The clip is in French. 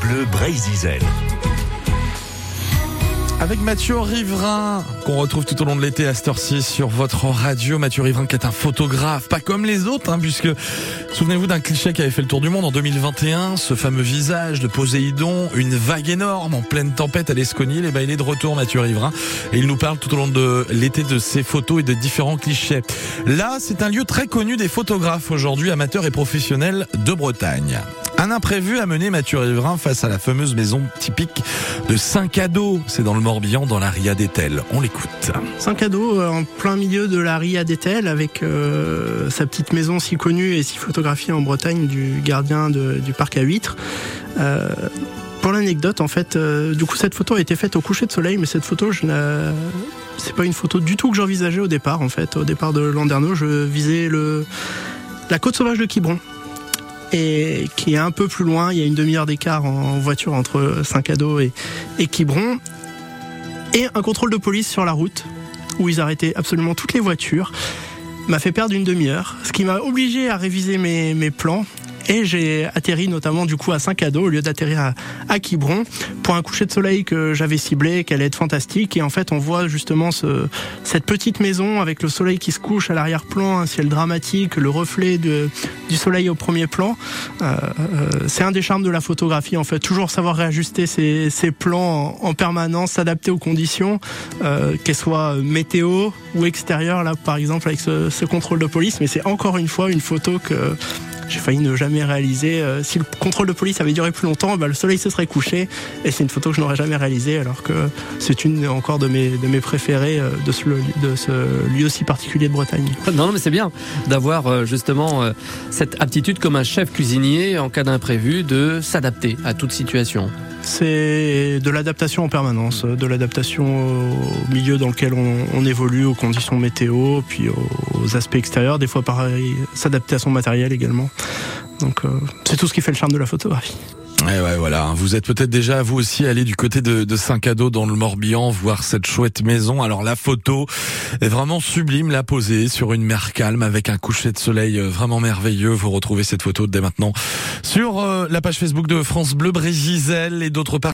Bleu Brésil. Avec Mathieu Riverain, qu'on retrouve tout au long de l'été à cette 6 sur votre radio. Mathieu Riverain qui est un photographe, pas comme les autres, hein, puisque souvenez-vous d'un cliché qui avait fait le tour du monde en 2021, ce fameux visage de Poséidon, une vague énorme en pleine tempête à l'Esconil. Et ben il est de retour Mathieu Riverain et il nous parle tout au long de l'été de ses photos et de différents clichés. Là, c'est un lieu très connu des photographes aujourd'hui, amateurs et professionnels de Bretagne. Un imprévu a mené Mathieu Riverain face à la fameuse maison typique de Saint-Cado. C'est dans le Morbihan, dans la Ria d'Etel. On l'écoute. Saint-Cado, euh, en plein milieu de la Ria d'Etel, avec euh, sa petite maison si connue et si photographiée en Bretagne du gardien du parc à huîtres. Euh, pour l'anecdote, en fait, du coup, cette photo a été faite au coucher de soleil, mais cette photo, je c'est pas une photo du tout que j'envisageais au départ. En fait, au départ de Landerneau, je visais la côte sauvage de Quiberon et qui est un peu plus loin. Il y a une demi-heure d'écart en voiture entre Saint-Cado et, Quiberon. Et un contrôle de police sur la route où ils arrêtaient absolument toutes les voitures m'a fait perdre une demi-heure, ce qui m'a obligé à réviser mes plans et j'ai atterri notamment du coup à Saint-Cado au lieu d'atterrir à, à Quiberon pour un coucher de soleil que j'avais ciblé, qui allait être fantastique. Et en fait, on voit justement ce, cette petite maison avec le soleil qui se couche à l'arrière-plan, un ciel dramatique, le reflet de, du soleil au premier plan. Euh, euh, c'est un des charmes de la photographie, en fait. Toujours savoir réajuster ses, ses plans en, en permanence, s'adapter aux conditions, euh, qu'elles soient météo ou extérieures. Là, par exemple, avec ce, ce contrôle de police. Mais c'est encore une fois une photo que j'ai failli ne jamais réaliser. Euh, si le contrôle de police avait duré plus longtemps, bah, le soleil se serait couché et c'est une photo que je n'aurais jamais réalisée alors que c'est une encore de mes, de mes préférées euh, de ce, lieu si particulier de Bretagne. Non, mais c'est bien d'avoir euh, justement cette aptitude comme un chef cuisinier en cas d'imprévu de s'adapter à toute situation. C'est de l'adaptation en permanence, de l'adaptation au milieu dans lequel on, on, évolue, aux conditions météo, puis aux aspects extérieurs, des fois pareil, s'adapter à son matériel également. Donc euh, c'est tout ce qui fait le charme de la photographie. Et ouais, voilà. Vous êtes peut-être déjà vous aussi allé du côté de, Saint-Cado dans le Morbihan voir cette chouette maison. Alors la photo est vraiment sublime, la posée sur une mer calme avec un coucher de soleil vraiment merveilleux. Vous retrouvez cette photo dès maintenant sur euh, la page Facebook de France Bleu Brégisel et d'autres.